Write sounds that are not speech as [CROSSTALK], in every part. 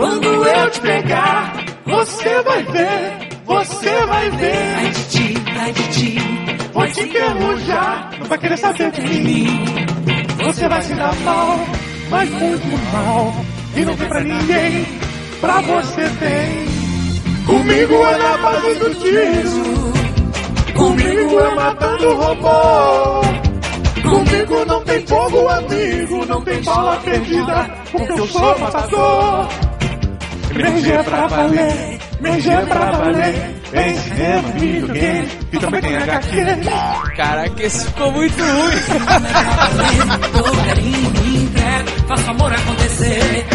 Quando eu te pegar, você vai ver, você vai ver. Ai de ti, ai de ti, Vou te enferrujar, não vai querer saber de mim. Você vai se dar mal, mas muito mal. E não tem pra ninguém, pra você tem. Comigo é na base do tiro, comigo é matando robô. Comigo não tem fogo, amigo, não tem bala perdida, porque eu sou matador. MG é pra valer, MG é pra valer. Tem cinema, videogame e também tem HQ. Caraca, esse ficou muito ruim. dou carinho, me entrego, faço amor acontecer.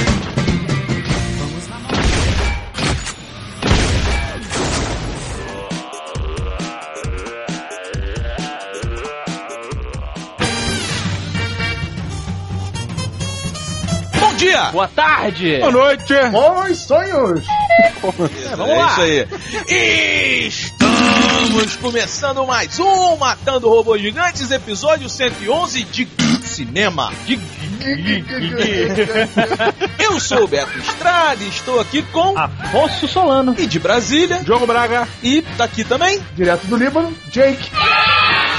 Dia! Boa tarde! Boa noite! Bons sonhos! É, vamos lá! É isso aí. Estamos começando mais um Matando Robôs Gigantes, episódio 111 de Cinema. De... Eu sou o Beto Estrada e estou aqui com... Afonso Solano. E de Brasília. Diogo Braga. E daqui também... Direto do Líbano, Jake.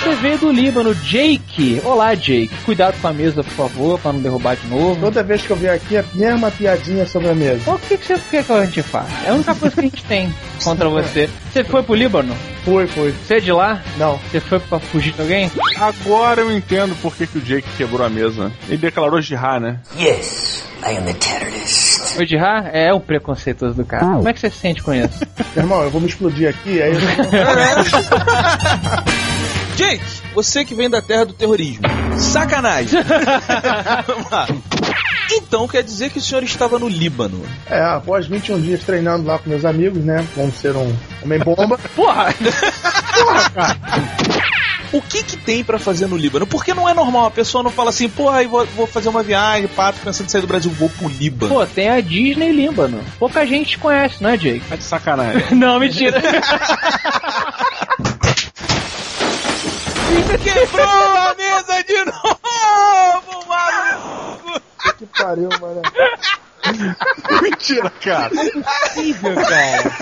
Você veio do Líbano, Jake. Olá, Jake. Cuidado com a mesa, por favor, pra não derrubar de novo. Toda vez que eu venho aqui, é a mesma piadinha sobre a mesa. O que, que, você, que, que a gente faz? É a única coisa que a gente tem [LAUGHS] contra você. Você foi pro Líbano? Foi, foi. Você é de lá? Não. Você foi pra fugir de alguém? Agora eu entendo por que, que o Jake quebrou a mesa. Ele declarou jihad, né? Yes, I am the terrorist. Foi de Ra? É o preconceituoso do cara. Como é que você se sente com isso? [LAUGHS] Meu irmão, eu vou me explodir aqui, aí [LAUGHS] eu Jake, você que vem da terra do terrorismo. Sacanagem. [LAUGHS] Vamos lá. Então quer dizer que o senhor estava no Líbano. É, após 21 dias treinando lá com meus amigos, né? Vamos ser um homem-bomba. [LAUGHS] Porra! O que que tem pra fazer no Líbano? Porque não é normal, a pessoa não fala assim, porra, aí vou, vou fazer uma viagem, pato, pensando em sair do Brasil, vou pro Líbano. Pô, tem a Disney Líbano. Pouca gente conhece, não é, Jake? Tá de sacanagem. [LAUGHS] Não, mentira. Quebrou a mesa de novo, maluco! que pariu, mano. Mentira, cara. Incrível, cara.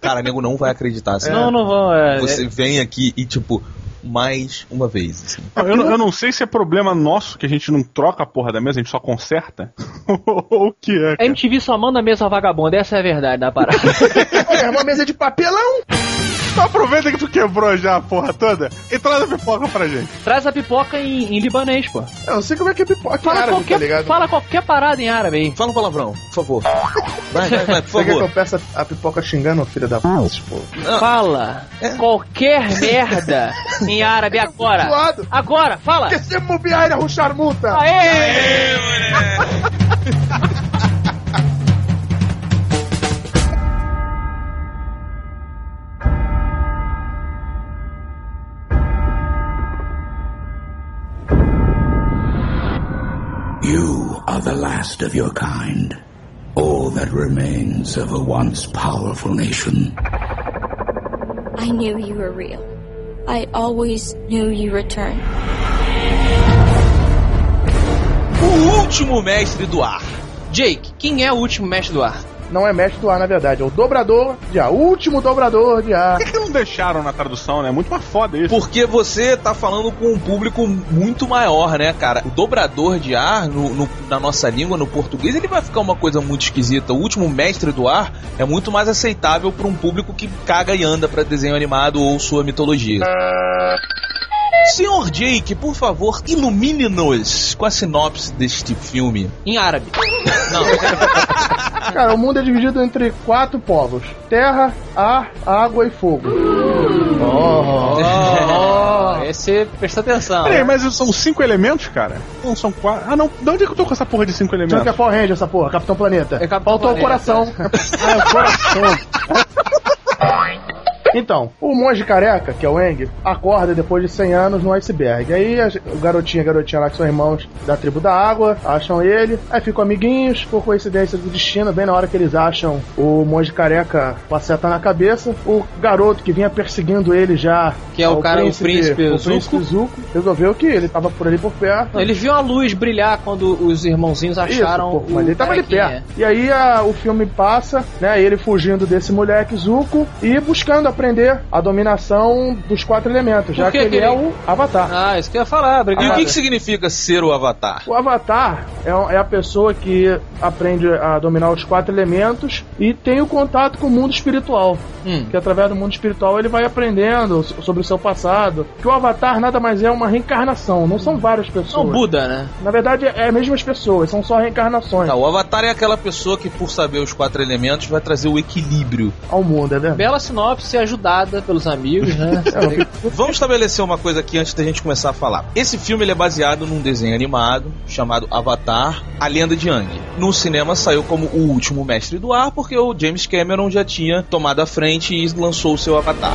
Cara, nego não vai acreditar assim. Não, não vão. É, Você vem aqui e, tipo, mais uma vez, assim. Eu, não- eu não sei se é problema nosso que a gente não troca a porra da mesa, a gente só conserta. [LAUGHS] Ou o que é? A cara? MTV só manda a mesa vagabunda, essa é a verdade da parada. É uma mesa de papelão. Então aproveita que tu quebrou já a porra toda e traz a pipoca pra gente. Traz a pipoca em, em libanês, pô. Eu não sei como é que é pipoca em Fala, árabe, qualquer, tá ligado? fala qualquer parada em árabe aí. Fala um palavrão, por favor. Vai, vai, vai, por Você quer que eu favor. peça a pipoca xingando, filho da puta? Tipo, Fala qualquer merda em árabe agora. Zoado. Agora, fala. que se mubiaira ruxar multa? Aê! You are the last of your kind. All that remains of a once powerful nation. I knew you were real. I always knew you returned. O último mestre do ar. Jake, quem é o último mestre do ar? Não é mestre do ar, na verdade. É o dobrador de ar. O último dobrador de ar. Por que, que não deixaram na tradução, né? Muito mais foda isso. Porque você tá falando com um público muito maior, né, cara? O dobrador de ar no- no- na nossa língua, no português, ele vai ficar uma coisa muito esquisita. O último mestre do ar é muito mais aceitável para um público que caga e anda pra desenho animado ou sua mitologia. Senhor Jake, por favor, ilumine-nos com a sinopse deste filme. Em árabe. Não, [LAUGHS] Cara, o mundo é dividido entre quatro povos: terra, ar, água e fogo. oh, [LAUGHS] esse presta atenção. Peraí, mas são cinco elementos, cara? Não são quatro. Ah, não. De onde é que eu tô com essa porra de cinco Tinha que é elementos? Power Ranger essa porra, Capitão Planeta. É Capitão Faltou Planeta. o coração. Ah, [LAUGHS] é o coração. Então, o monge careca, que é o Eng, acorda depois de 100 anos no iceberg. Aí a, o garotinho e a garotinha lá, que são irmãos da tribo da água, acham ele, aí ficam amiguinhos, por coincidência do destino, bem na hora que eles acham o monge careca com a seta na cabeça, o garoto que vinha perseguindo ele já. Que é o cara, o príncipe o Zuko. príncipe Zuko, resolveu que ele tava por ali por perto. Ele viu a luz brilhar quando os irmãozinhos acharam Isso, pô, mas o ele tava ali perto. E aí a- o filme passa, né? Ele fugindo desse moleque Zuko e buscando aprender a dominação dos quatro elementos, já que, que ele é o Avatar. Ah, isso que eu ia falar, E obrigado. o que, que significa ser o Avatar? O Avatar é, é a pessoa que aprende a dominar os quatro elementos e tem o contato com o mundo espiritual. Hum. Que através do mundo espiritual ele vai aprendendo so- sobre o seu passado. Que o Avatar nada mais é uma reencarnação, não são várias pessoas. São Buda, né? Na verdade, é as mesmas pessoas, são só reencarnações Tá, o Avatar é aquela pessoa que, por saber os quatro elementos, vai trazer o equilíbrio. ao mundo, é verdade? Bela sinopse ajudada pelos amigos, né? [LAUGHS] É, Vamos estabelecer uma coisa aqui antes da gente começar a falar. Esse filme ele é baseado num desenho animado chamado Avatar, A Lenda de Aang. No cinema saiu como o último mestre do ar porque o James Cameron já tinha tomado a frente e lançou o seu Avatar.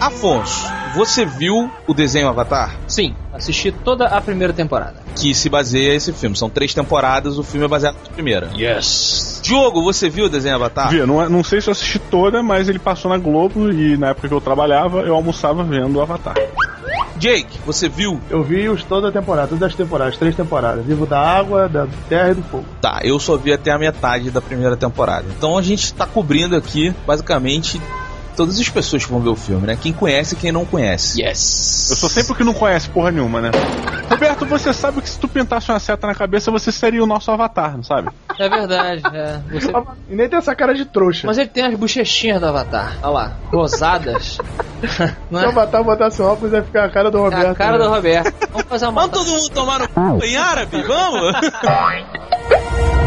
Afonso, você viu o desenho Avatar? Sim, assisti toda a primeira temporada. Que se baseia esse filme. São três temporadas, o filme é baseado na primeira. Yes. Diogo, você viu o desenho Avatar? Vi, não, é- não sei se eu assisti toda, mas ele passou na Globo e na época que eu trabalhava, eu almoçava vendo o Avatar. Jake, você viu? Eu vi os toda a temporada, todas as temporadas, três temporadas. Vivo da água, da terra e do fogo. Tá, eu só vi até a metade da primeira temporada. Então a gente tá cobrindo aqui, basicamente, todas as pessoas que vão ver o filme, né? Quem conhece e quem não conhece. Yes. Eu sou sempre o que não conhece porra nenhuma, né? Roberto, você sabe que se tu pintasse uma seta na cabeça, você seria o nosso avatar, não sabe? É verdade, é. Você- E nem tem essa cara de trouxa. Mas ele tem as bochechinhas do Avatar. Olha lá, rosadas. [LAUGHS] Não Se o é? Avatar botasse um óculos, ia ficar a cara do É Roberto. a cara né? do Roberto. Vamos fazer uma Vamos todo mundo tomar no c... em árabe, vamos? [LAUGHS]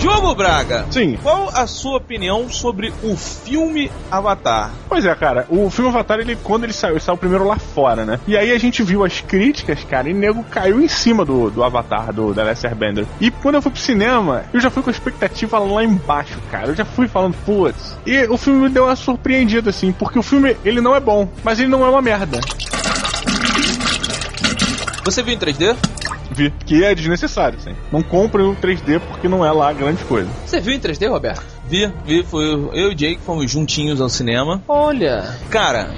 Diogo Braga, Sim. qual a sua opinião sobre o filme Avatar? Pois é, cara, o filme Avatar, ele, quando ele saiu, ele saiu primeiro lá fora, né? E aí a gente viu as críticas, cara, e nego caiu em cima do, do Avatar, do The Last Airbender. E quando eu fui pro cinema, eu já fui com a expectativa lá embaixo, cara. Eu já fui falando, putz. E o filme me deu uma surpreendida, assim, porque o filme, ele não é bom, mas ele não é uma merda. Você viu em 3D? Vi, que é desnecessário, assim. Não comprem o 3D porque não é lá grande coisa. Você viu em 3D, Roberto? Vi, vi, foi eu e o Jake fomos juntinhos ao cinema. Olha. Cara,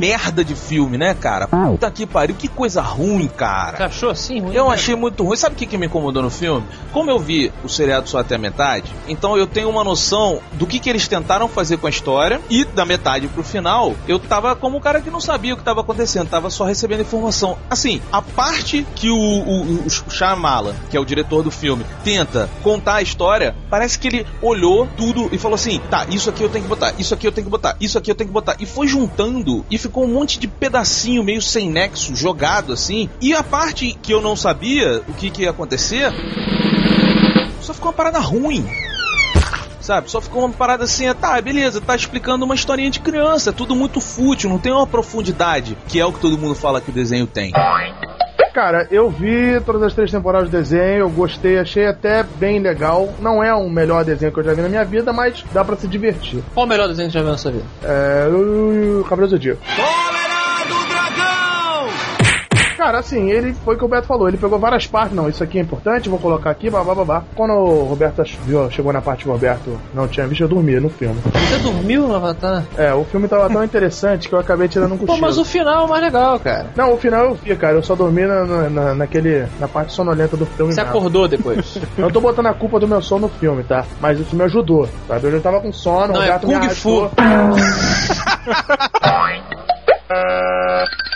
merda de filme, né, cara? Puta que pariu, que coisa ruim, cara. Você achou assim? ruim? Eu achei muito ruim. Sabe o que, que me incomodou no filme? Como eu vi o seriado só até a metade, então eu tenho uma noção do que, que eles tentaram fazer com a história e da metade pro final, eu tava como um cara que não sabia o que tava acontecendo, tava só recebendo informação. Assim, a parte que o, o, o Shyamalan, que é o diretor do filme, tenta contar a história, parece que ele olhou tudo e falou assim: tá, isso aqui eu tenho que botar, isso aqui eu tenho que botar, isso aqui eu tenho que botar. E foi juntando e ficou um monte de pedacinho meio sem nexo jogado assim. E a parte que eu não sabia o que, que ia acontecer, só ficou uma parada ruim. Sabe? Só ficou uma parada assim, ah, tá, beleza, tá explicando uma historinha de criança, tudo muito fútil, não tem uma profundidade, que é o que todo mundo fala que o desenho tem. Cara, eu vi todas as três temporadas do desenho, eu gostei, achei até bem legal. Não é o melhor desenho que eu já vi na minha vida, mas dá pra se divertir. Qual o melhor desenho que você já viu na sua vida? É. O Cabelo do Zodíaco. Cara, assim, ele foi o que o Beto falou, ele pegou várias partes, não, isso aqui é importante, vou colocar aqui, babá, babá. Quando o Roberto viu, chegou na parte que o Roberto não tinha visto, eu dormi no filme. Você dormiu no Avatar? É, o filme tava tão interessante que eu acabei tirando um Pô, cochilo. mas o final é mais legal, cara. Não, o final eu vi, cara, eu só dormi na, na- na- naquele, na parte sonolenta do filme. Você mesmo. acordou depois. [LAUGHS] Eu não tô botando a culpa do meu sono no filme, tá? Mas isso me ajudou, sabe? Eu já tava com sono, Não, o é gato me Kung arrastou. [LAUGHS]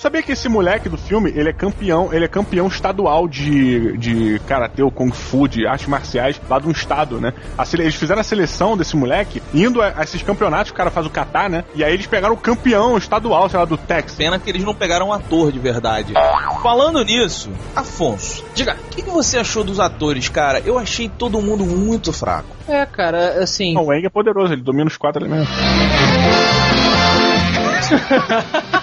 Sabia que esse moleque do filme, ele é campeão, ele é campeão estadual de, de karatê ou kung fu, de artes marciais, lá de um estado, né? A sele- eles fizeram a seleção desse moleque, indo a, a esses campeonatos, o cara faz o kata, né? E aí eles pegaram o campeão estadual, sei lá, do Texas. Pena que eles não pegaram um ator de verdade. Falando nisso, Afonso, Diga. o que, que você achou dos atores, cara? Eu achei todo mundo muito fraco. É, cara, assim. Não, o Eng é poderoso, ele domina os quatro elementos. [LAUGHS]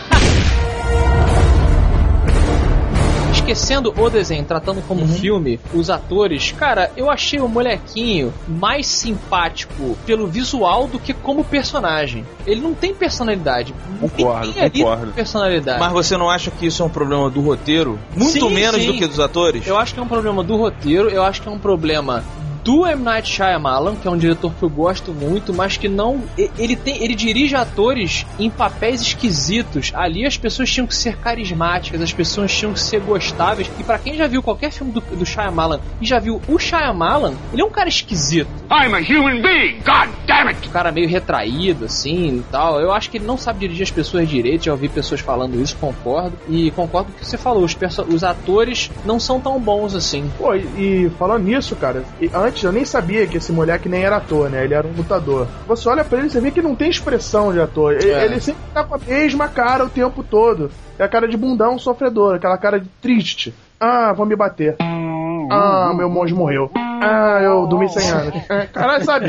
esquecendo o desenho, tratando como Uhum. filme, os atores, cara, eu achei o molequinho mais simpático pelo visual do que como personagem. Ele não tem personalidade. Concordo, ali concordo. tem personalidade. Mas você não acha que isso é um problema do roteiro? Muito Sim, menos sim. do que dos atores? Eu acho que é um problema do roteiro, eu acho que é um problema do M. Night Shyamalan, que é um diretor que eu gosto muito, mas que não. Ele tem. Ele dirige atores em papéis esquisitos. Ali as pessoas tinham que ser carismáticas, as pessoas tinham que ser gostáveis. E pra quem já viu qualquer filme do, do Shyamalan e já viu o Shyamalan, ele é um cara esquisito. I'm a human being, god damn it! Um cara meio retraído, assim e tal. Eu acho que ele não sabe dirigir as pessoas direito. Já ouvi pessoas falando isso, concordo. E concordo com o que você falou. Os, os atores não são tão bons assim. Pô, e, e falando nisso, cara, e antes eu nem sabia que esse moleque nem era ator, né? Ele era um lutador. Você olha pra ele e você vê que não tem expressão de ator. Ele, É. ele sempre tá com a mesma cara o tempo todo. É a cara de bundão sofredor, aquela cara de triste. Ah, vou me bater. Ah, meu monge morreu. Ah, eu dormi 100 anos. É, Caralho, sabe?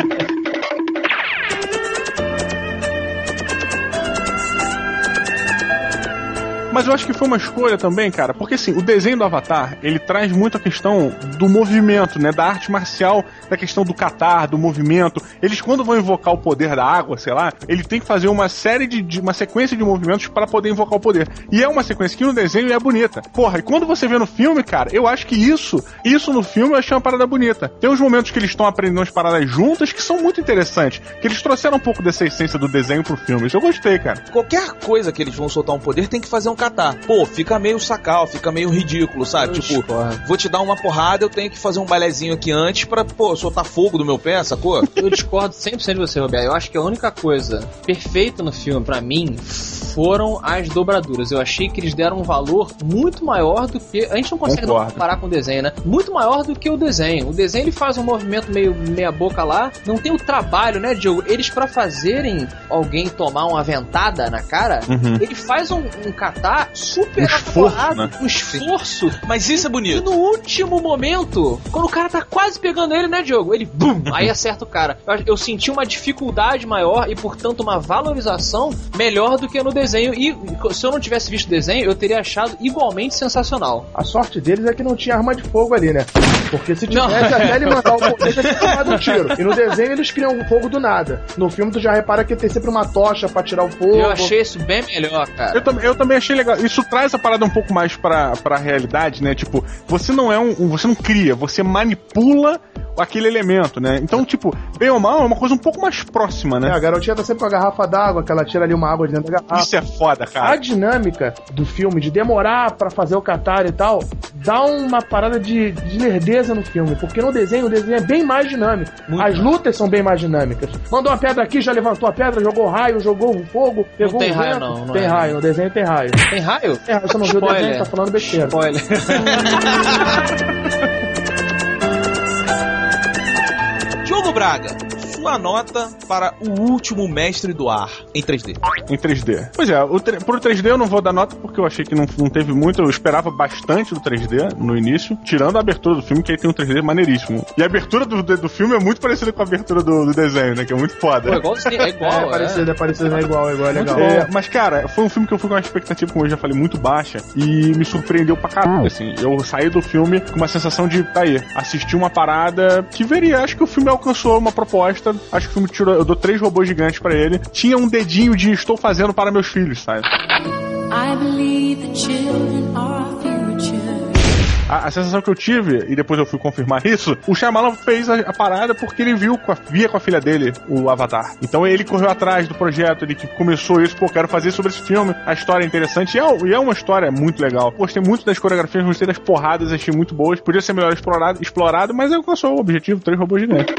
Mas eu acho que foi uma escolha também, cara, porque assim, o desenho do Avatar, ele traz muito a questão do movimento, né, da arte marcial, da questão do catar, do movimento. Eles quando vão invocar o poder da água, sei lá, ele tem que fazer uma série de, de- uma sequência de movimentos para poder invocar o poder. E é uma sequência que no desenho é bonita. Porra, e quando você vê no filme, cara, eu acho que isso, isso no filme eu achei uma parada bonita. Tem uns momentos que eles estão aprendendo as paradas juntas que são muito interessantes, que eles trouxeram um pouco dessa essência do desenho pro filme. Isso eu gostei, cara. Qualquer coisa que eles vão soltar um poder tem que fazer um catar. Pô, fica meio sacal, fica meio ridículo, sabe? Eu tipo, discordo. vou te dar uma porrada, eu tenho que fazer um balezinho aqui antes pra, pô, soltar fogo do meu pé, sacou? [LAUGHS] Eu discordo 100% de você, Roberto. Eu acho que a única coisa perfeita no filme, pra mim, foram as dobraduras. Eu achei que eles deram um valor muito maior do que. A gente não consegue não Concordo. comparar com o desenho, né? Muito maior do que o desenho. O desenho ele faz um movimento meio meia-boca lá. Não tem o trabalho, né, Diogo? Eles, pra fazerem alguém tomar uma ventada na cara, Uhum. ele faz um, um catar super Um esforço, né? um esforço. Mas isso é E bonito. no último momento, quando o cara tá quase pegando ele, né, Diogo? Ele, bum, aí [LAUGHS] acerta o cara. Eu, eu senti uma dificuldade maior e, portanto, uma valorização melhor do que no desenho. E se eu não tivesse visto o desenho, eu teria achado igualmente sensacional. A sorte deles é que não tinha arma de fogo ali, né? Porque se Não. tivesse, até ele mandar o poder, já tinha tomado um [LAUGHS] tiro. E no desenho eles criam o fogo do nada. No filme tu já repara que tem sempre uma tocha pra tirar o fogo. Eu achei isso bem melhor, cara. Eu, tam- eu também achei legal. Isso traz a parada um pouco mais pra, pra realidade, né? Tipo, você não é um. um- Você não cria, você manipula aquele elemento, né? Então, tipo, bem ou mal, é uma coisa um pouco mais próxima, É, né? a garotinha tá sempre com a garrafa d'água, que ela tira ali uma água de dentro da garrafa. Isso é foda, A cara. dinâmica do filme, de demorar pra fazer o catar e tal, dá uma parada de, de lerdeza no filme. Porque no desenho, o desenho é bem mais dinâmico. As lutas são bem mais dinâmicas. Mandou uma pedra aqui, já levantou a pedra, jogou raio, jogou o fogo, pegou tem o raio, vento. não, não tem é. raio, no desenho tem raio. Tem raio? Tem raio, você não viu o Spoiler. desenho, tá falando besteira. Spoiler. [LAUGHS] Diogo Braga, sua nota para o último mestre do ar em 3D. Em 3D. Pois é, o, pro 3D eu não vou dar nota porque eu achei que não, não teve muito. Eu esperava bastante do 3D no início, tirando a abertura do filme, que aí tem um 3D maneiríssimo. E a abertura do, do filme é muito parecida com a abertura do, do desenho, né? Que é muito foda. Pô, é igual, é igual, é, é. parecido, é parecido, é igual, é igual, é legal. É, mas, cara, foi um filme que eu fui com uma expectativa, como eu já falei, muito baixa e me surpreendeu pra caralho, assim. Eu saí do filme com uma sensação de, tá aí, assisti uma parada que veria. Acho que o filme alcançou uma proposta. Acho que o filme tirou. Eu dou três robôs gigantes pra ele. Tinha um dedinho de estou fazendo para meus filhos, sabe? I believe the children are our future. A, a sensação que eu tive, e depois eu fui confirmar isso, o Shyamalan fez a, a parada porque ele viu com a, via com a filha dele o Avatar. Então ele correu atrás do projeto, ele que começou isso, pô, quero fazer sobre esse filme. A história é interessante e é, e é uma história muito legal. Gostei muito das coreografias, gostei das porradas, achei muito boas. Podia ser melhor explorado, explorado mas alcançou o objetivo, três robôs gigantes.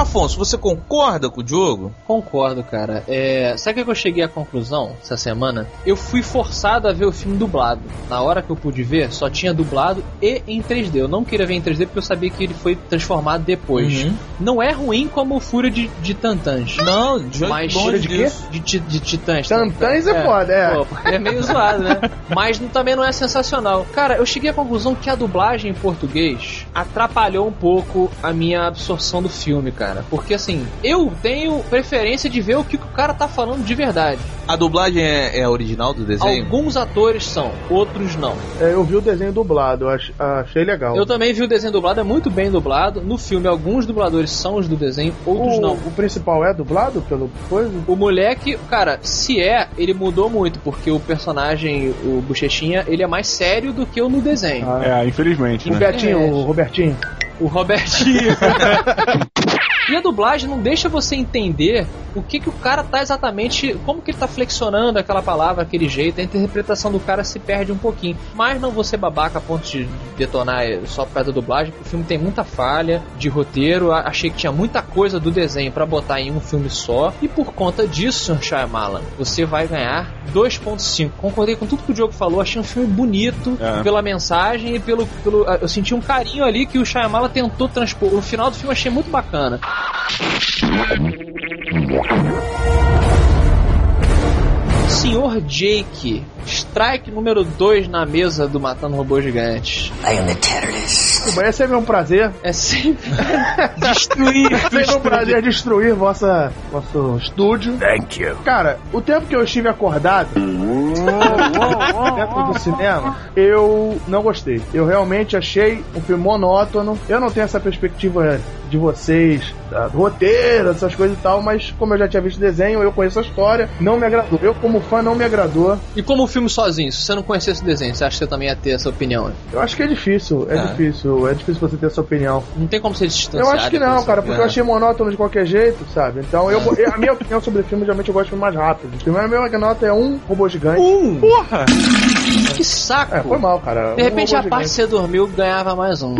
Afonso, você concorda com o Diogo? Concordo, cara. É, sabe o que eu cheguei à conclusão essa semana? Eu fui forçado a ver o filme dublado. Na hora que eu pude ver, só tinha dublado e em 3D. Eu não queria ver em 3D porque eu sabia que ele foi transformado depois. Uhum. Não é ruim como o Fúria de, de Tantãs. Não, de Mas longe de quê? De, ti- de titãs. Tantãs é foda, é. Pô, é meio zoado, né? [LAUGHS] Mas não- também não é sensacional. Cara, eu cheguei à conclusão que a dublagem em português atrapalhou um pouco a minha absorção do filme, cara. Cara. Porque assim, eu tenho preferência de ver o que o cara tá falando de verdade. A dublagem é, é a original do desenho? Alguns atores são, outros não. É, eu vi o desenho dublado, eu ach- achei legal. Eu também vi o desenho dublado, é muito bem dublado. No filme, alguns dubladores são os do desenho, outros o, não. o principal é dublado pelo coisa? O moleque, cara, se é, ele mudou muito, porque o personagem, o Bochechinha, ele é mais sério do que o no desenho. É, infelizmente, O né? Betinho, É. o Robertinho. O Robertinho. [LAUGHS] E a dublagem não deixa você entender o que, que o cara tá exatamente. Como que ele tá flexionando aquela palavra, aquele jeito. A interpretação do cara se perde um pouquinho. Mas não vou ser babaca a ponto de detonar só por causa da dublagem, porque o filme tem muita falha de roteiro. Achei que tinha muita coisa do desenho pra botar em um filme só. E por conta disso, Sr. Shyamalan, você vai ganhar 2.5. Concordei com tudo que o Diogo falou. Achei um filme bonito É. pela mensagem e pelo, pelo. Eu senti um carinho ali que o Shyamalan tentou transpor. O final do filme eu achei muito bacana. Senhor Jake, strike número 2 na mesa do Matando Robôs Gigantes. Vai ser um prazer. É sempre [LAUGHS] destruir. É sempre um prazer destruir vossa, vosso estúdio. Thank you. Cara, o tempo que eu estive acordado [LAUGHS] dentro do cinema, eu não gostei. Eu realmente achei um filme monótono. Eu não tenho essa perspectiva de vocês, da- do roteiro, essas coisas e tal, mas como eu já tinha visto o desenho, eu conheço a história, não me agradou. Eu, como fã, não me agradou. E como o filme sozinho, se você não conhecesse o desenho, você acha que você também ia ter essa opinião? Eu acho que é difícil, é Ah. difícil, é difícil você ter essa opinião. Não tem como você distanciar. Eu acho que não, cara, porque eu achei monótono de qualquer jeito, sabe? Então, eu, eu- a minha opinião sobre o filme, geralmente eu gosto de filme mais rápido. O filme, a minha nota é um robô gigante. Um! Porra! Que saco! É, foi mal, cara. De Um repente, a parte que você dormiu ganhava mais um.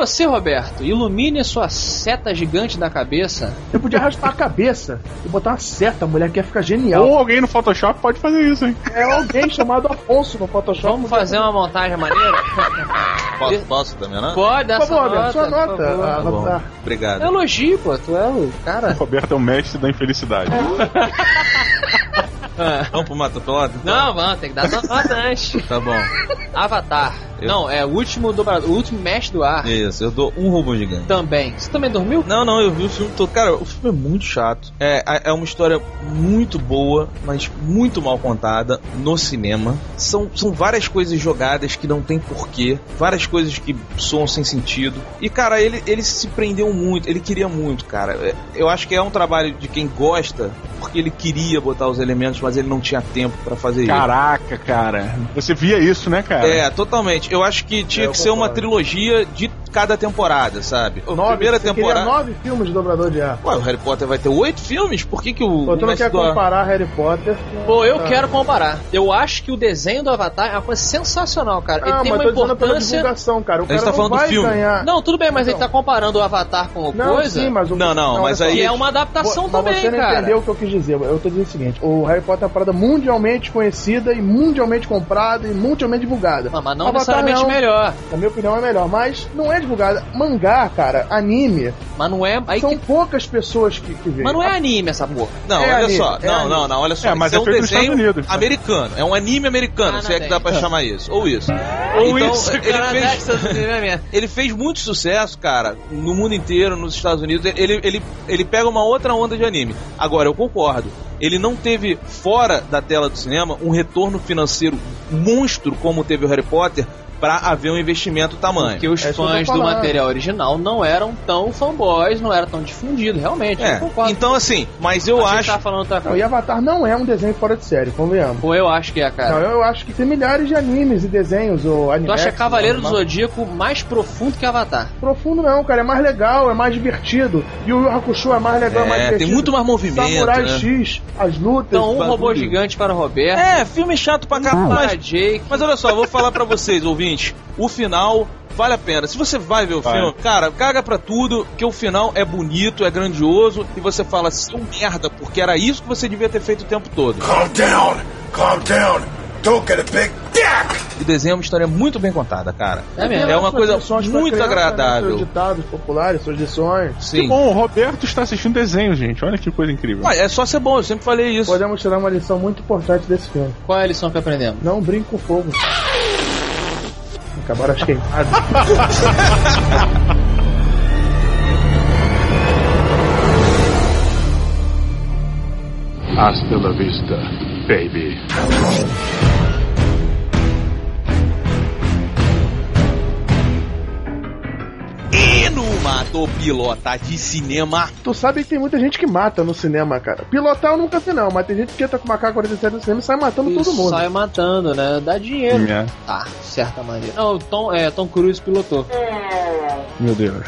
E você, Roberto? Ilumine sua seta gigante da cabeça. Eu podia raspar a cabeça e botar uma seta, a mulher quer ficar genial. Ou alguém no Photoshop pode fazer isso, hein? É alguém chamado Afonso no Photoshop. Vamos fazer uma montagem maneira? [LAUGHS] Posso, posso também, não? Pode, dá Por essa favor, Roberto, nota. sua nota. favor. Ah, Tá bom. tá. Obrigado. É elogio, pô. Tu é o cara. O Roberto é o mestre da infelicidade. [LAUGHS] [LAUGHS] Vamos pro Mata Pelota? então? Não, vamos, tem que dar tua nota antes. [LAUGHS] Tá bom. Avatar. Eu- Não, é o último dobrador, o último mestre do ar. Isso, eu dou um robô gigante. Também. Você também dormiu? Não, não, eu vi o filme todo. Cara, o filme é muito chato. É, é uma história muito boa, mas muito mal contada no cinema. São, são várias coisas jogadas que não tem porquê, várias coisas que soam sem sentido. E, cara, ele, ele se prendeu muito, ele queria muito, cara. É, Eu acho que é um trabalho de quem gosta, porque ele queria botar os elementos, mas ele não tinha tempo pra fazer isso. Caraca, cara. Você via isso, né, cara? É, totalmente. Eu acho que tinha É, que ser uma trilogia de cada temporada, sabe? A Nove, primeira temporada. nove filmes de dobrador de ar. Ué, o Harry Potter vai ter oito filmes? Por que, que o. Pô, tu não quer do comparar Harry Potter com... Pô, eu Ah. quero comparar. Eu acho que o desenho do Avatar é uma coisa sensacional, cara. Ele Ah, tem mas uma tô dizendo pela importância. divulgação, cara. O cara tá não falando do filme. ganhar... Não, tudo bem, mas Então. ele tá comparando o Avatar com o Não, coisa. sim, mas o... Não, não, olha mas aí- é uma adaptação Mas também, você não cara. entendeu o que eu quis dizer. Eu tô dizendo o seguinte: o Harry Potter é uma parada mundialmente conhecida e mundialmente comprada e mundialmente divulgada. Ah, mas não Avatar necessariamente não. melhor. Na minha opinião é melhor, mas não é divulgada. Mangá, cara, anime, Mas não é. Aí são que- poucas pessoas que, que veem. Mas não é anime essa porra. Não, É olha anime, só. é não, anime. não, não, olha só. É, mas Isso é um desenho Estados Unidos, americano. É um anime americano, se é que dá pra chamar isso. Ou isso. Ou Então, isso, ele cara, fez- é. [LAUGHS] Ele fez muito sucesso, cara, no mundo inteiro, nos Estados Unidos. Ele, ele, ele pega uma outra onda de anime. Agora, eu concordo. Ele não teve, fora da tela do cinema, um retorno financeiro monstro como teve o Harry Potter pra haver um investimento tamanho. Porque os É fãs do material original não eram tão fanboys, não eram tão difundidos, realmente. É, então assim, mas eu que acho. tava falando outra Não, e Avatar não é um desenho fora de série, convenhamos. Pô, eu acho que é, Não, cara. eu acho que tem milhares de animes e desenhos ou Tu animes. acha Cavaleiro do Zodíaco mais profundo que Avatar? Profundo não, cara, é mais legal, é mais divertido. E o Yu Hakusho é mais legal, é, mais É, divertido. tem muito mais movimento. Samurai né? X, as lutas. Então, um robô gigante para o Roberto. É, filme chato pra caralho. para Mas, a Jake. mas olha só, eu vou falar pra vocês, ouvintes. O final vale a pena. Se você vai ver o Vai. filme, cara, caga pra tudo, que o final é bonito, é grandioso, e você fala, seu merda, porque era isso que você devia ter feito o tempo todo. Calm down. Calm down. Don't get a big dick. O desenho é uma história muito bem contada, cara. É mesmo. É uma coisa muito criança, né, agradável. seus ditados populares, suas lições. Que Sim. bom, o Roberto está assistindo desenho, gente. Olha que coisa incrível. Ah, é só ser bom, eu sempre falei isso. Podemos tirar uma lição muito importante desse filme. Qual é a lição que aprendemos? Não brinque com fogo acabaram as queimadas. Hasta la vista, baby. Numa do pilota de cinema. Tu sabe que tem muita gente que mata no cinema, cara. Pilotar eu nunca vi, não, mas tem gente que entra com uma K-47 no cinema e sai matando todo mundo. Sai matando, né? Dá dinheiro. É. Tá, de certa maneira. Não, o Tom, é, Tom Cruise pilotou. Meu Deus.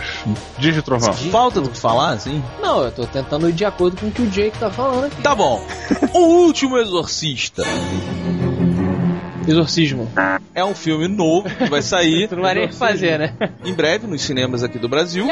Diz de trovão. Falta do que falar, assim? Não, eu tô tentando ir de acordo com o que o Jake tá falando aqui. Tá bom. [LAUGHS] O Último Exorcista. Exorcismo. É um filme novo que vai sair [LAUGHS] Tu não vai nem fazer, né? em breve nos cinemas aqui do Brasil.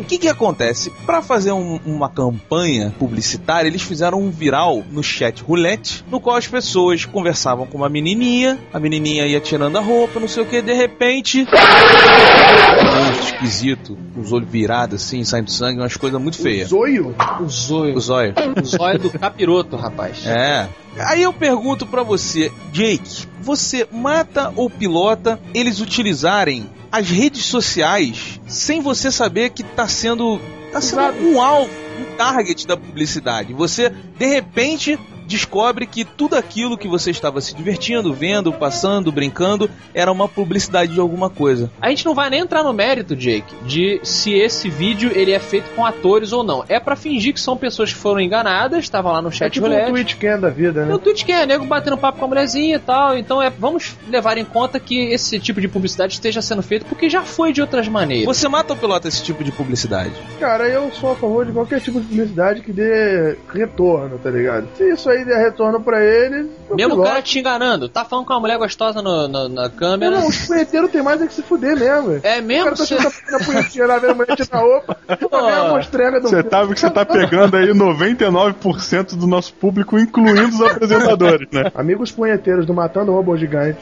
O que que acontece? Pra fazer um- uma campanha publicitária, eles fizeram um viral no chat roulette, no qual as pessoas conversavam com uma menininha, a menininha ia tirando a roupa, não sei o que, de repente... Um esquisito, com os olhos virados assim, saindo sangue, umas coisas muito feias. Zoio? O zóio. O zóio. O zóio do capiroto, rapaz. É. Aí eu pergunto pra você, Jake, você mata ou pilota eles utilizarem as redes sociais sem você saber que tá sendo tá sendo Exato. um alvo, um target da publicidade. Você de repente descobre que tudo aquilo que você estava se divertindo, vendo, passando, brincando, era uma publicidade de alguma coisa. A gente não vai nem entrar no mérito, Jake, de se esse vídeo ele é feito com atores ou não. É pra fingir que são pessoas que foram enganadas, estavam lá no É chat tipo um. Twitch Can da vida, né? No Twitch que é nego batendo papo com a mulherzinha e tal. Então é, vamos levar em conta que esse tipo de publicidade esteja sendo feito porque já foi de outras maneiras. Você mata ou pilota esse tipo de publicidade? Cara, eu sou a favor de qualquer tipo de publicidade que dê retorno, tá ligado? Se isso aí der retorno pra ele, Mesmo o cara te enganando, tá falando com uma mulher gostosa no- no- na câmera. não, os punheteiros tem mais é que se fuder mesmo. É O mesmo? cara tá Você... punhetinha lá, vendo a mulher tirar roupa, [LAUGHS] pra ver a mostrega do Você tá, você tá [LAUGHS] pegando aí 99% do nosso público, incluindo os apresentadores, né? Amigos punheteiros do Matando Robô Gigante,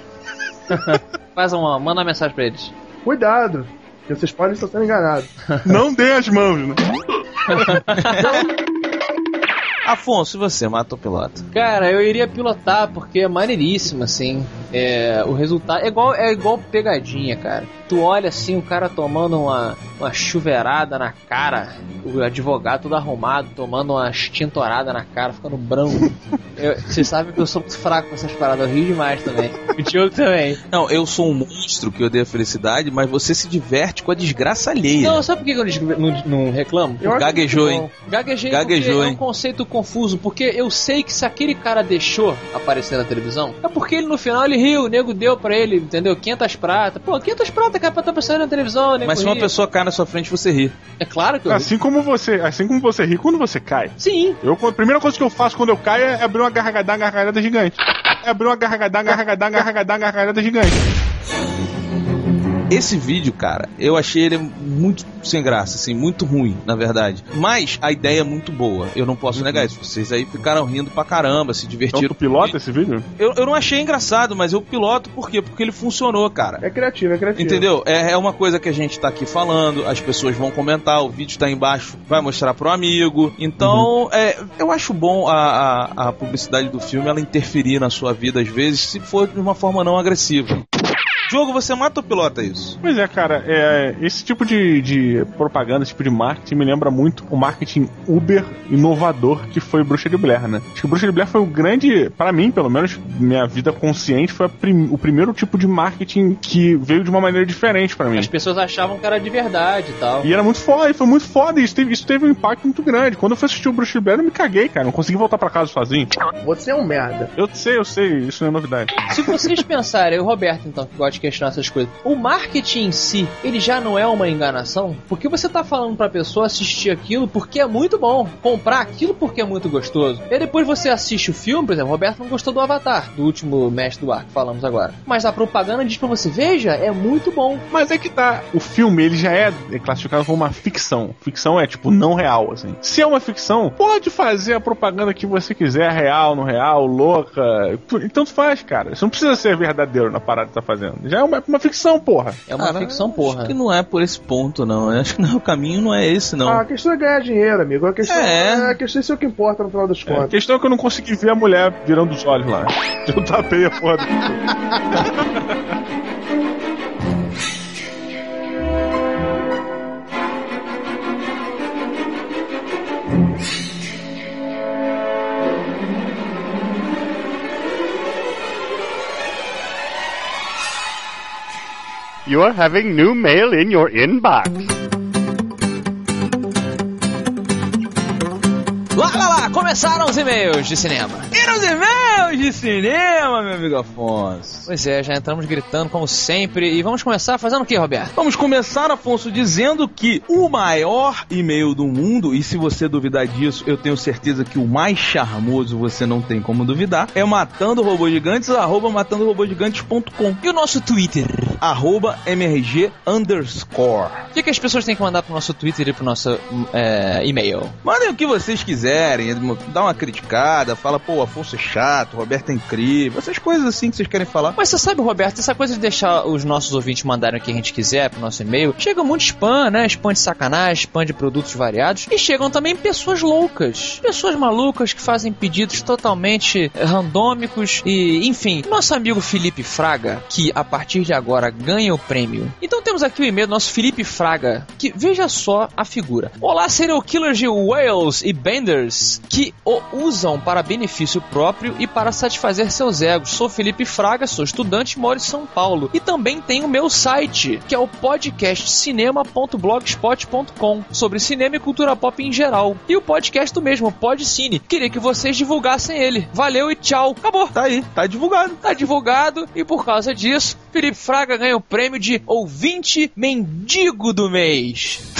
[LAUGHS] Faz uma, manda uma mensagem pra eles. cuidado, que vocês podem estar sendo enganados. Não dê as mãos, né? Afonso, você mata ou pilota? Cara, eu iria pilotar porque é maneiríssimo, assim. É, o resultado é igual, é igual pegadinha, cara. Tu olha assim, o cara tomando uma, uma chuveirada na cara, o advogado todo arrumado, tomando uma tintorada na cara, ficando branco. [LAUGHS] Eu- Você sabe que eu sou muito fraco com essas paradas, eu rio demais também. [LAUGHS] O Diogo também. Não, eu sou um monstro que odeia a felicidade, mas você se diverte com a desgraça alheia. Não, sabe por que eu não, não- não reclamo? Eu Gaguejou, hein? Gaguejei Gaguejou, porque é hein? um conceito confuso, porque eu sei que se aquele cara deixou aparecer na televisão, é porque ele no final ele riu, o nego deu pra ele, entendeu? 500 pratas. Pô, 500 pratas, cara, pra estar aparecendo na televisão, nego Mas se uma ri. pessoa cai na sua frente, você ri. É claro que eu ri. Assim como você, assim como você ri quando você cai. Sim. Eu, a primeira coisa que eu faço quando eu caio é abrir uma garragadá, garragadá gigante. É abrir uma garragadá, garragadá, garragadá, garragadá gigante. Esse vídeo, cara, eu achei ele muito sem graça, assim, muito ruim, na verdade. Mas a ideia é muito boa. Eu não posso negar isso. Vocês aí ficaram rindo pra caramba, se Então divertiram. tu pilota esse vídeo? Eu, eu não achei engraçado, mas eu piloto por quê? Porque ele funcionou, cara. É criativo, é criativo. Entendeu? É, é uma coisa que a gente tá aqui falando, as pessoas vão comentar, o vídeo tá embaixo, vai mostrar pro amigo. Então, é, eu acho bom a, a, a publicidade do filme ela interferir na sua vida às vezes, se for de uma forma não agressiva. Jogo, você mata ou pilota isso? Pois é, cara, é, esse tipo de, de propaganda, esse tipo de marketing me lembra muito o marketing Uber inovador que foi Bruxa de Blair, né? Acho que Bruxa de Blair foi o grande, para mim, pelo menos, minha vida consciente, foi a prim- o primeiro tipo de marketing que veio de uma maneira diferente pra mim. As pessoas achavam que era de verdade e tal. E era muito foda, e foi muito foda, e isso teve, isso teve um impacto muito grande. Quando eu fui assistir o Bruxa de Blair, eu me caguei, cara, não consegui voltar pra casa sozinho. Você é um merda. Eu sei, eu sei, isso não é novidade. Se vocês pensarem, o Roberto, então, que gosta de questionar essas coisas, o marketing em si, ele já não é uma enganação? Porque você tá falando pra pessoa assistir aquilo porque é muito bom, comprar aquilo porque é muito gostoso. E depois você assiste o filme, por exemplo, Roberto não gostou do Avatar, do último Mestre do Ar que falamos agora. Mas a propaganda diz pra você, veja, é muito bom. Mas é que tá. O filme, ele já é classificado como uma ficção. Ficção é, tipo, não real, assim. Se é uma ficção, pode fazer a propaganda que você quiser, real, não real, louca. Então faz, cara. Você não precisa ser verdadeiro na parada que tá fazendo. Já é uma, uma ficção, porra. É uma Cara, ficção, porra. Acho que não é por esse ponto, não. Eu acho que não, o caminho não é esse, não. Ah, a questão é ganhar dinheiro, amigo. A questão É. é, a questão é isso é o que importa no final das A contas. questão é que eu não consegui ver a mulher virando os olhos lá. [LAUGHS] Eu tapei a porra [LAUGHS] do... you're having new mail in your inbox. Lá, lá, lá, começaram os e-mails de cinema. E nos e-mails de cinema, meu amigo Afonso? Pois é, já entramos gritando como sempre. E vamos começar fazendo o que, Roberto? Vamos começar, Afonso, dizendo que o maior e-mail do mundo, e se você duvidar disso, eu tenho certeza que o mais charmoso você não tem como duvidar, é matando robôs gigantes, arroba matandorobogigantes.com. E o nosso Twitter? Arroba MRG underscore. O que, que as pessoas têm que mandar pro nosso Twitter e pro nosso é, e-mail? Mandem o que vocês quiserem, dá uma criticada, fala, pô, Afonso é chato, Roberto é incrível, essas coisas assim que vocês querem falar. Mas você sabe, Roberto, essa coisa de deixar os nossos ouvintes mandarem o que a gente quiser pro nosso e-mail, chega muito spam, né? Spam de sacanagem, spam de produtos variados, e chegam também pessoas loucas, pessoas malucas que fazem pedidos totalmente randômicos e, enfim, nosso amigo Felipe Fraga, que a partir de agora ganha o prêmio. Então temos aqui o e-mail do nosso Felipe Fraga, que veja só a figura. Olá, serial killers de Wales e Benders que o usam para benefício próprio e para satisfazer seus egos. Sou Felipe Fraga, sou estudante e moro em São Paulo. E também tenho o meu site, que é o podcastcinema.blogspot.com, sobre cinema e cultura pop em geral. E o podcast do mesmo, Podcine. Queria que vocês divulgassem ele. Valeu e tchau. Acabou. Tá aí, tá divulgado. Tá divulgado e por causa disso, Felipe Fraga ganha o prêmio de ouvinte mendigo do mês. [LAUGHS]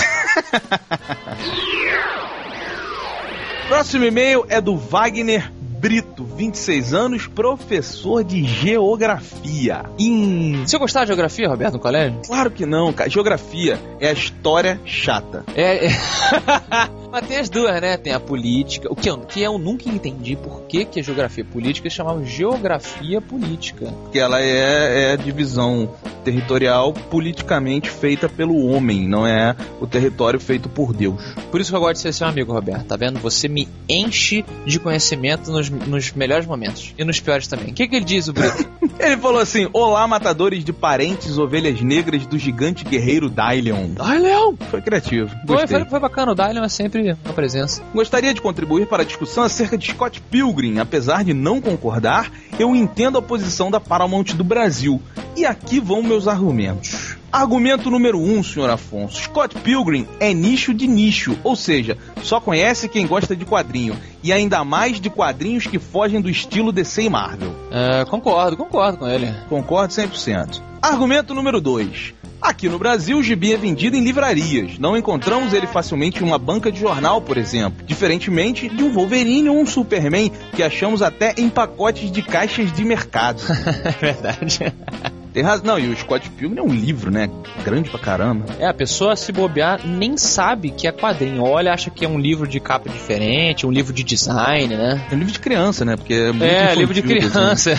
Próximo e-mail é do Wagner Brito, 26 anos, professor de geografia. Em... Você gostava de geografia, Roberto, no colégio? Claro que não, cara. Geografia é a história chata. É. é... [LAUGHS] Mas tem as duas, né? Tem a política. O que eu, que eu nunca entendi por que, que a geografia política chamava geografia política. Porque ela é, é a divisão territorial politicamente feita pelo homem, não é o território feito por Deus. Por isso que eu gosto de ser seu amigo, Roberto. Tá vendo? Você me enche de conhecimento nos, nos melhores momentos. E nos piores também. O que, que ele diz, o Brito? [LAUGHS] ele falou assim: Olá, matadores de parentes ovelhas negras do gigante guerreiro Dylion. Dylion! Foi criativo. Foi, foi, foi, bacana. O Dylion é sempre uma presença. Gostaria de contribuir para a discussão acerca de Scott Pilgrim. Apesar de não concordar, eu entendo a posição da Paramount do Brasil. E aqui vão meus argumentos. Argumento número 1, um, senhor Afonso. Scott Pilgrim é nicho de nicho, ou seja, só conhece quem gosta de quadrinho. E ainda mais de quadrinhos que fogem do estilo DC e Marvel. É, concordo, concordo com ele. Concordo 100%. Argumento número 2. Aqui no Brasil, o gibi é vendido em livrarias. Não encontramos ele facilmente em uma banca de jornal, por exemplo. Diferentemente de um Wolverine ou um Superman, que achamos até em pacotes de caixas de mercado. [LAUGHS] é verdade. Tem razão. Não, e o Scott Pilgrim é um livro, né? Grande pra caramba. É, a pessoa se bobear nem sabe que é quadrinho. Olha, acha que é um livro de capa diferente, um livro de design, né? É um livro de criança, né? Porque é, muito é livro de criança. [LAUGHS] Assim.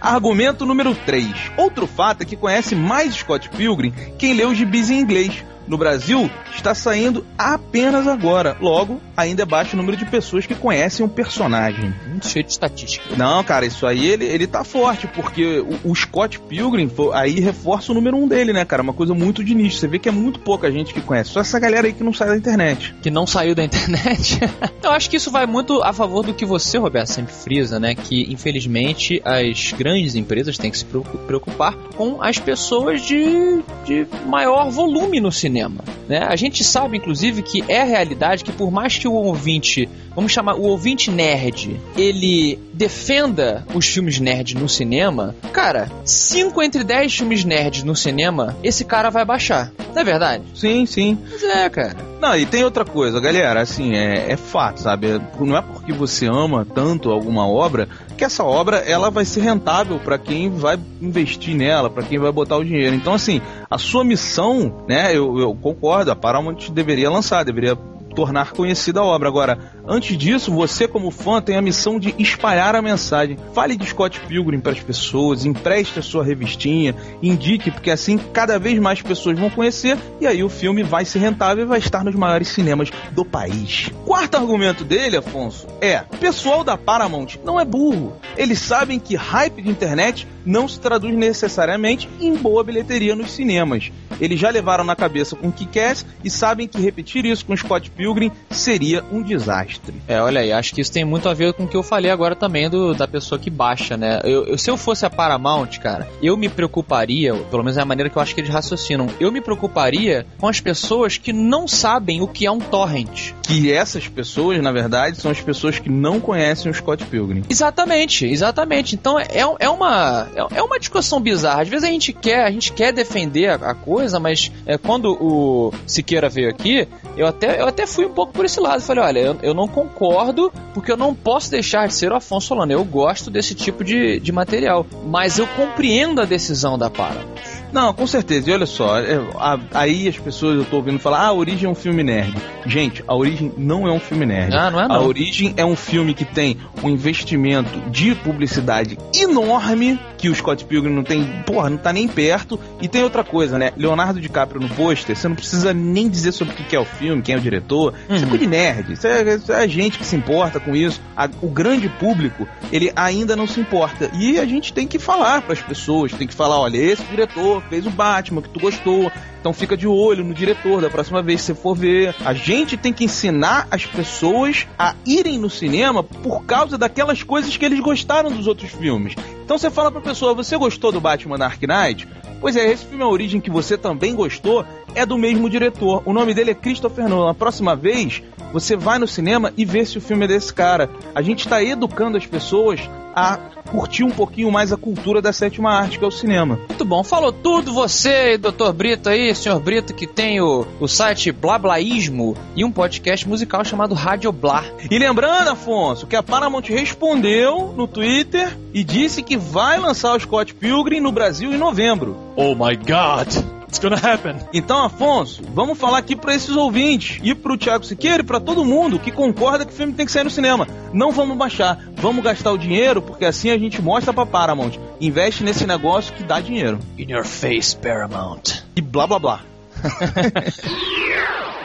Argumento número 3. Outro fato é que conhece mais Scott Pilgrim quem lê os gibis em inglês. No Brasil, está saindo apenas agora. Logo, ainda é baixo o número de pessoas que conhecem o personagem. Muito cheio de estatística. Não, cara, isso aí ele, ele tá forte, porque o, o Scott Pilgrim aí reforça o número um dele, né, cara? Uma coisa muito de nicho. Você vê que é muito pouca gente que conhece. Só essa galera aí que não sai da internet. Que não saiu da internet. [LAUGHS] Eu acho que isso vai muito a favor do que você, Roberto, sempre frisa, né? Que infelizmente as grandes empresas têm que se preocupar com as pessoas de, de maior volume no cinema cinema. Né? A gente sabe, inclusive, que é a realidade que por mais que o ouvinte, vamos chamar o ouvinte nerd, ele defenda os filmes nerd no cinema, cara, 5 entre 10 filmes nerd no cinema, esse cara vai baixar. Não é verdade? Sim, sim. Mas é, cara. Não, e tem outra coisa, galera, assim, é, é fato, sabe? Não é porque você ama tanto alguma obra que essa obra ela vai ser rentável para quem vai investir nela, para quem vai botar o dinheiro. Então, assim, a sua missão, né, eu, eu concordo, a Paramount deveria lançar, deveria tornar conhecida a obra. Agora, antes disso, você como fã tem a missão de espalhar a mensagem. Fale de Scott Pilgrim para as pessoas, empreste a sua revistinha, indique, porque assim cada vez mais pessoas vão conhecer e aí o filme vai ser rentável e vai estar nos maiores cinemas do país. Quarto argumento dele, Afonso, é: pessoal da Paramount não é burro. Eles sabem que hype de internet não se traduz necessariamente em boa bilheteria nos cinemas. Eles já levaram na cabeça com o Kick-Ass e sabem que repetir isso com Scott Pilgrim Pilgrim seria um desastre. É, olha aí, acho que isso tem muito a ver com o que eu falei agora também do, da pessoa que baixa, né? Eu, eu- se eu fosse a Paramount, cara, eu me preocuparia, pelo menos é a maneira que eu acho que eles raciocinam, eu me preocuparia com as pessoas que não sabem o que é um torrent. Que essas pessoas, na verdade, são as pessoas que não conhecem o Scott Pilgrim. Exatamente, exatamente. Então é, é uma é é uma discussão bizarra. Às vezes a gente quer a gente quer defender a, a coisa, mas é, quando o Siqueira veio aqui, eu até eu até fui um pouco por esse lado. Falei, olha, eu, eu não concordo porque eu não posso deixar de ser o Afonso Solano. Eu gosto desse tipo de, de material, mas eu compreendo a decisão da Paramount. Não, com certeza. E olha só, é, a- aí as pessoas eu tô ouvindo falar, ah, a Origem é um filme nerd. Gente, a Origem não é um filme nerd. Ah, não é A não. Origem é um filme que tem um investimento de publicidade enorme que o Scott Pilgrim não tem, porra, não tá nem perto. E tem outra coisa, né? Leonardo DiCaprio no pôster, você não precisa nem dizer sobre o que é o filme, quem é o diretor. Isso é coisa de nerd. Isso é, isso é gente que se importa com isso. A- o grande público, ele ainda não se importa. E a gente tem que falar pras pessoas, tem que falar, olha, esse diretor fez o Batman que tu gostou. Então fica de olho no diretor da próxima vez que você for ver. A gente tem que ensinar as pessoas a irem no cinema por causa daquelas coisas que eles gostaram dos outros filmes. Então você fala pra pessoa, você gostou do Batman Dark Knight? Pois é, esse filme A Origem que você também gostou é do mesmo diretor. O nome dele é Christopher Nolan. Na próxima vez, você vai no cinema e vê se o filme é desse cara. A gente tá educando as pessoas a curtir um pouquinho mais a cultura da sétima arte, que é o cinema. Muito bom, falou tudo você, Dr. Brito aí, senhor Brito, que tem o, o site Blablaísmo e um podcast musical chamado Rádio Blá. E lembrando, Afonso, que a Paramount respondeu no Twitter e disse que vai lançar o Scott Pilgrim no Brasil em novembro. Oh my god, it's gonna happen. Então, Afonso, vamos falar aqui pra esses ouvintes e pro Thiago Siqueira e pra todo mundo que concorda que o filme tem que sair no cinema. Não vamos baixar, vamos gastar o dinheiro porque assim a gente mostra pra Paramount. Investe nesse negócio que dá dinheiro. In your face, Paramount. E blá blá blá. [LAUGHS]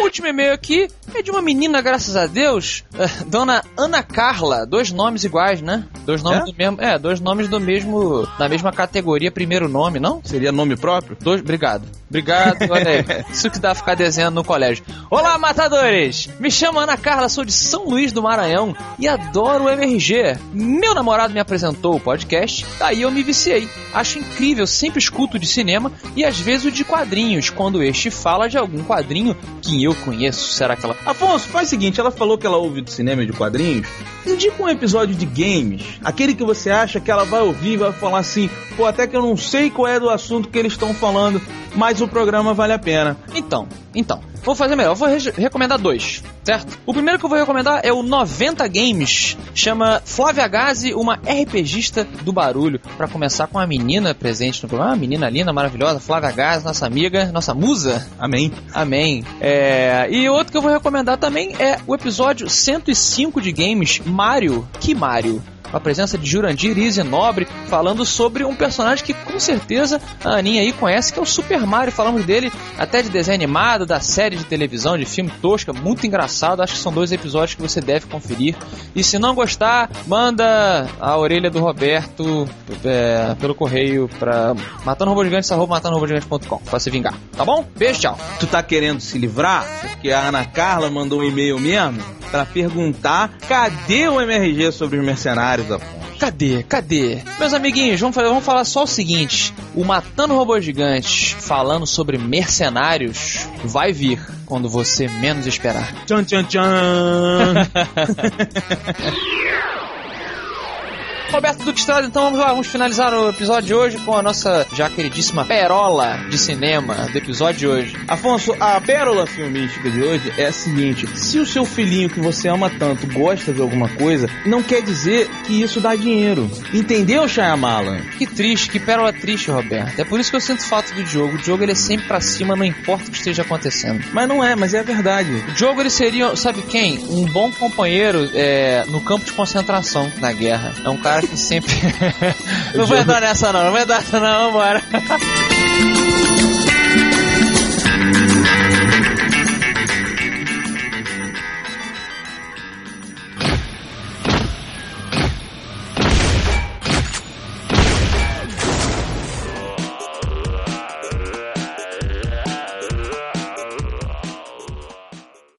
O último e-mail aqui é de uma menina, graças a Deus, eh, Dona Ana Carla, dois nomes iguais, né? Dois nomes É? do mesmo, é, dois nomes do mesmo, da mesma categoria, primeiro nome, não? Seria nome próprio? Dois, obrigado. Obrigado, olha aí. [LAUGHS] Isso que dá pra ficar desenhando no colégio. Olá, matadores! Me chamo Ana Carla, sou de São Luís do Maranhão e adoro o MRG. Meu namorado me apresentou o podcast, daí eu me viciei. Acho incrível, sempre escuto de cinema e às vezes o de quadrinhos, quando este fala de algum quadrinho que eu conheço. Será que ela. Afonso, faz o seguinte, ela falou que ela ouve do cinema e de quadrinhos. Indica um episódio de games, aquele que você acha que ela vai ouvir e vai falar assim, pô, até que eu não sei qual é do assunto que eles estão falando, mas o programa vale a pena. Então, então, vou fazer melhor. Vou re- recomendar dois, certo? O primeiro que eu vou recomendar é o 90 Games. Chama Flávia Gazi, uma RPGista do barulho. Pra começar com a menina presente no programa. Uma menina linda, maravilhosa. Flávia Gazi, nossa amiga, nossa musa. Amém. Amém. É, e outro que eu vou recomendar também é o episódio 105 de games Mario. Que Mario? A presença de Jurandir Easy Nobre, falando sobre um personagem que com certeza a Aninha aí conhece, que é o Super Mario. Falamos dele até de desenho animado, da série de televisão, de filme tosca, muito engraçado. Acho que são dois episódios que você deve conferir. E se não gostar, manda a orelha do Roberto é, pelo correio pra matandorobogigantes.com pra se vingar, tá bom? Beijo, tchau. Tu tá querendo se livrar? Porque a Ana Carla mandou um e-mail mesmo pra perguntar cadê o MRG sobre os mercenários, Cadê? Cadê? Meus amiguinhos, vamos, falar- vamos falar só o seguinte: o Matando Robôs Gigantes falando sobre mercenários vai vir quando você menos esperar. Tchan, tchan, tchan. [LAUGHS] Roberto Duque Estrada, então vamos lá, vamos finalizar o episódio de hoje com a nossa já queridíssima perola de cinema do episódio de hoje. Afonso, a pérola filmística de hoje é a seguinte: se o seu filhinho que você ama tanto gosta de alguma coisa, não quer dizer que isso dá dinheiro. Entendeu, Shyamalan? Que triste, que pérola triste, Roberto. É por isso que eu sinto falta do Diogo. O Diogo ele é sempre pra cima, não importa o que esteja acontecendo. Mas não é, mas é a verdade. O Diogo ele seria, sabe quem? Um bom companheiro é, no campo de concentração na guerra. É um cara que sempre. [LAUGHS] não vou entrar nessa não, não vou entrar nessa não, vambora.